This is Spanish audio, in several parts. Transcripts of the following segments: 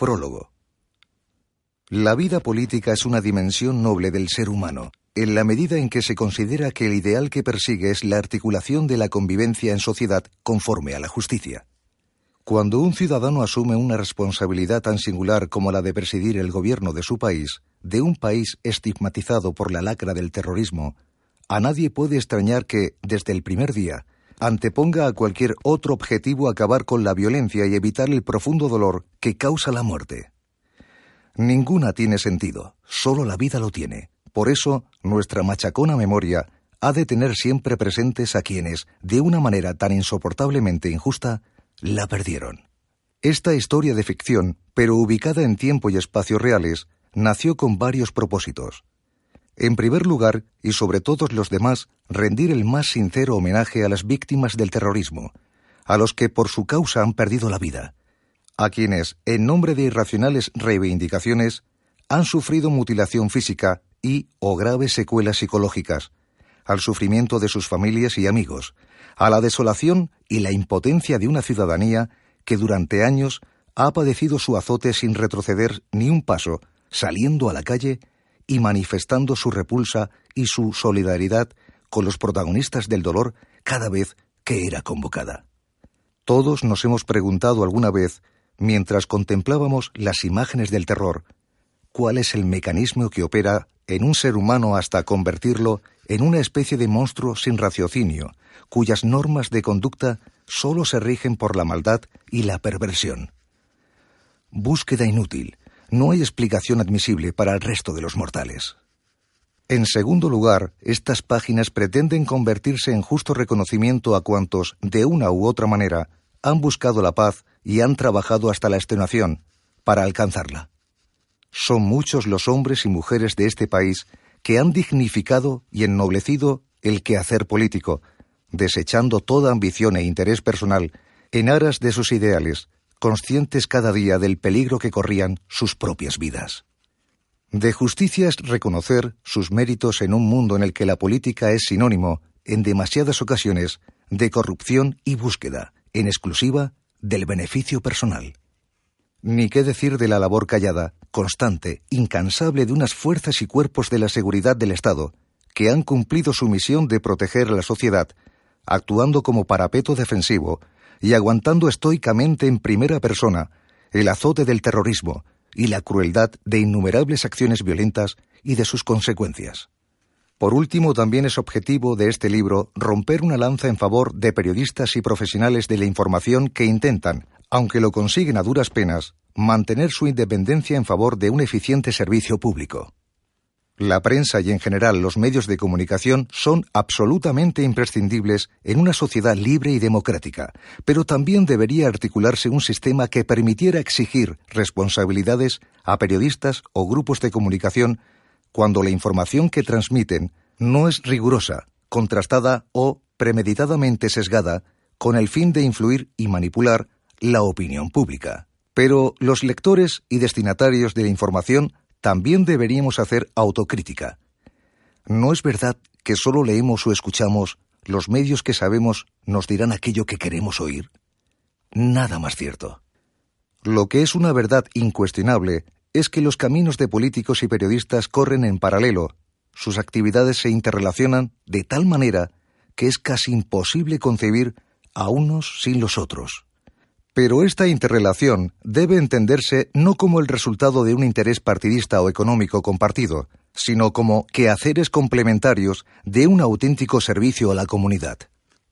Prólogo. La vida política es una dimensión noble del ser humano, en la medida en que se considera que el ideal que persigue es la articulación de la convivencia en sociedad conforme a la justicia. Cuando un ciudadano asume una responsabilidad tan singular como la de presidir el gobierno de su país, de un país estigmatizado por la lacra del terrorismo, a nadie puede extrañar que, desde el primer día, anteponga a cualquier otro objetivo acabar con la violencia y evitar el profundo dolor que causa la muerte. Ninguna tiene sentido, solo la vida lo tiene. Por eso, nuestra machacona memoria ha de tener siempre presentes a quienes, de una manera tan insoportablemente injusta, la perdieron. Esta historia de ficción, pero ubicada en tiempo y espacio reales, nació con varios propósitos. En primer lugar, y sobre todos los demás, rendir el más sincero homenaje a las víctimas del terrorismo, a los que por su causa han perdido la vida, a quienes, en nombre de irracionales reivindicaciones, han sufrido mutilación física y o graves secuelas psicológicas, al sufrimiento de sus familias y amigos, a la desolación y la impotencia de una ciudadanía que durante años ha padecido su azote sin retroceder ni un paso, saliendo a la calle y manifestando su repulsa y su solidaridad con los protagonistas del dolor cada vez que era convocada. Todos nos hemos preguntado alguna vez, mientras contemplábamos las imágenes del terror, cuál es el mecanismo que opera en un ser humano hasta convertirlo en una especie de monstruo sin raciocinio, cuyas normas de conducta sólo se rigen por la maldad y la perversión. Búsqueda inútil. No hay explicación admisible para el resto de los mortales. En segundo lugar, estas páginas pretenden convertirse en justo reconocimiento a cuantos, de una u otra manera, han buscado la paz y han trabajado hasta la extenuación para alcanzarla. Son muchos los hombres y mujeres de este país que han dignificado y ennoblecido el quehacer político, desechando toda ambición e interés personal en aras de sus ideales, conscientes cada día del peligro que corrían sus propias vidas. De justicia es reconocer sus méritos en un mundo en el que la política es sinónimo, en demasiadas ocasiones, de corrupción y búsqueda, en exclusiva, del beneficio personal. Ni qué decir de la labor callada, constante, incansable de unas fuerzas y cuerpos de la seguridad del Estado, que han cumplido su misión de proteger a la sociedad, actuando como parapeto defensivo y aguantando estoicamente en primera persona el azote del terrorismo, y la crueldad de innumerables acciones violentas y de sus consecuencias. Por último, también es objetivo de este libro romper una lanza en favor de periodistas y profesionales de la información que intentan, aunque lo consiguen a duras penas, mantener su independencia en favor de un eficiente servicio público. La prensa y en general los medios de comunicación son absolutamente imprescindibles en una sociedad libre y democrática, pero también debería articularse un sistema que permitiera exigir responsabilidades a periodistas o grupos de comunicación cuando la información que transmiten no es rigurosa, contrastada o premeditadamente sesgada con el fin de influir y manipular la opinión pública. Pero los lectores y destinatarios de la información también deberíamos hacer autocrítica. ¿No es verdad que solo leemos o escuchamos los medios que sabemos nos dirán aquello que queremos oír? Nada más cierto. Lo que es una verdad incuestionable es que los caminos de políticos y periodistas corren en paralelo, sus actividades se interrelacionan de tal manera que es casi imposible concebir a unos sin los otros. Pero esta interrelación debe entenderse no como el resultado de un interés partidista o económico compartido, sino como quehaceres complementarios de un auténtico servicio a la comunidad.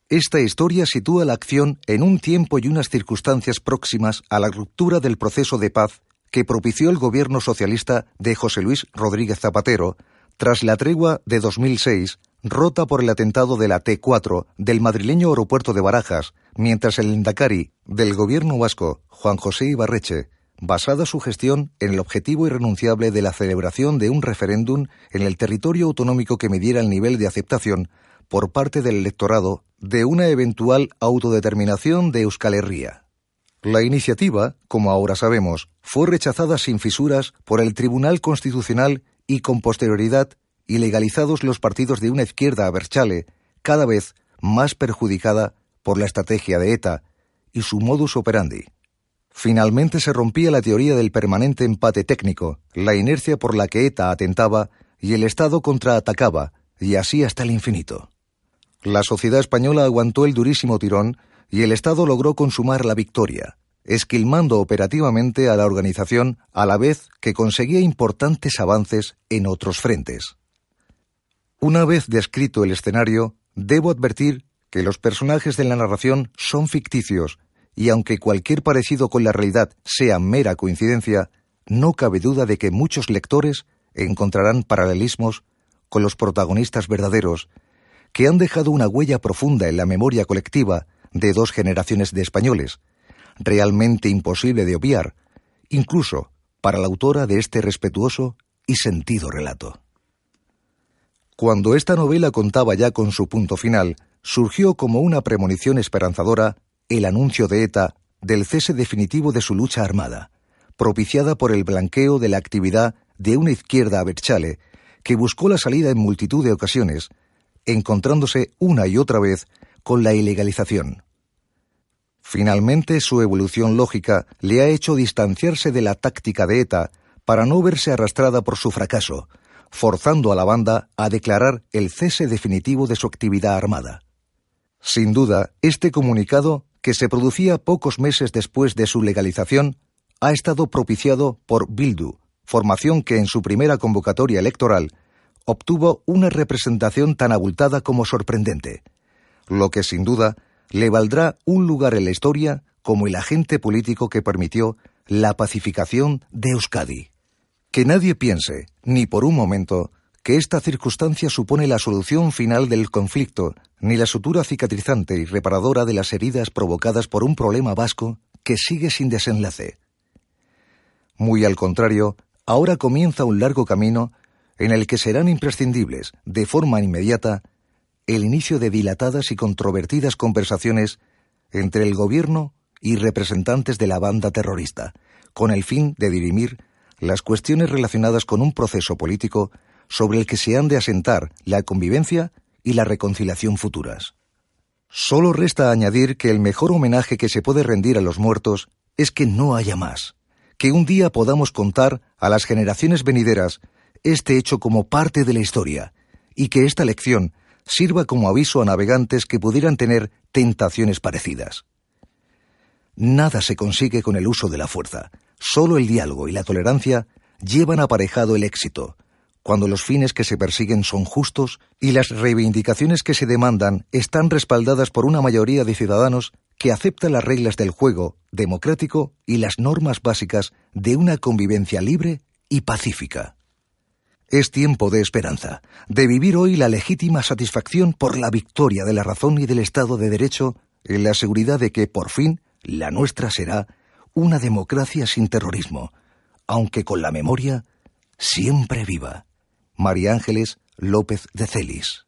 Esta historia sitúa la acción en un tiempo y unas circunstancias próximas a la ruptura del proceso de paz que propició el gobierno socialista de José Luis Rodríguez Zapatero tras la tregua de 2006 rota por el atentado de la T4 del madrileño aeropuerto de Barajas, mientras el Indacari del gobierno vasco, Juan José Ibarreche, basada su gestión en el objetivo irrenunciable de la celebración de un referéndum en el territorio autonómico que midiera el nivel de aceptación por parte del electorado de una eventual autodeterminación de Euskal Herria. La iniciativa, como ahora sabemos, fue rechazada sin fisuras por el Tribunal Constitucional y con posterioridad y legalizados los partidos de una izquierda aberchale, cada vez más perjudicada por la estrategia de ETA y su modus operandi. Finalmente se rompía la teoría del permanente empate técnico, la inercia por la que ETA atentaba y el Estado contraatacaba, y así hasta el infinito. La sociedad española aguantó el durísimo tirón y el Estado logró consumar la victoria, esquilmando operativamente a la organización a la vez que conseguía importantes avances en otros frentes. Una vez descrito el escenario, debo advertir que los personajes de la narración son ficticios y aunque cualquier parecido con la realidad sea mera coincidencia, no cabe duda de que muchos lectores encontrarán paralelismos con los protagonistas verdaderos, que han dejado una huella profunda en la memoria colectiva de dos generaciones de españoles, realmente imposible de obviar, incluso para la autora de este respetuoso y sentido relato. Cuando esta novela contaba ya con su punto final, surgió como una premonición esperanzadora el anuncio de ETA del cese definitivo de su lucha armada, propiciada por el blanqueo de la actividad de una izquierda aberchale que buscó la salida en multitud de ocasiones, encontrándose una y otra vez con la ilegalización. Finalmente, su evolución lógica le ha hecho distanciarse de la táctica de ETA para no verse arrastrada por su fracaso, forzando a la banda a declarar el cese definitivo de su actividad armada. Sin duda, este comunicado que se producía pocos meses después de su legalización, ha estado propiciado por Bildu, formación que en su primera convocatoria electoral obtuvo una representación tan abultada como sorprendente, lo que sin duda le valdrá un lugar en la historia como el agente político que permitió la pacificación de Euskadi. Que nadie piense, ni por un momento, que esta circunstancia supone la solución final del conflicto, ni la sutura cicatrizante y reparadora de las heridas provocadas por un problema vasco que sigue sin desenlace. Muy al contrario, ahora comienza un largo camino en el que serán imprescindibles, de forma inmediata, el inicio de dilatadas y controvertidas conversaciones entre el gobierno y representantes de la banda terrorista, con el fin de dirimir las cuestiones relacionadas con un proceso político sobre el que se han de asentar la convivencia y la reconciliación futuras. Solo resta añadir que el mejor homenaje que se puede rendir a los muertos es que no haya más, que un día podamos contar a las generaciones venideras este hecho como parte de la historia, y que esta lección sirva como aviso a navegantes que pudieran tener tentaciones parecidas. Nada se consigue con el uso de la fuerza, solo el diálogo y la tolerancia llevan aparejado el éxito, cuando los fines que se persiguen son justos y las reivindicaciones que se demandan están respaldadas por una mayoría de ciudadanos que acepta las reglas del juego democrático y las normas básicas de una convivencia libre y pacífica. Es tiempo de esperanza, de vivir hoy la legítima satisfacción por la victoria de la razón y del Estado de Derecho en la seguridad de que, por fin, la nuestra será una democracia sin terrorismo, aunque con la memoria siempre viva. María Ángeles López de Celis.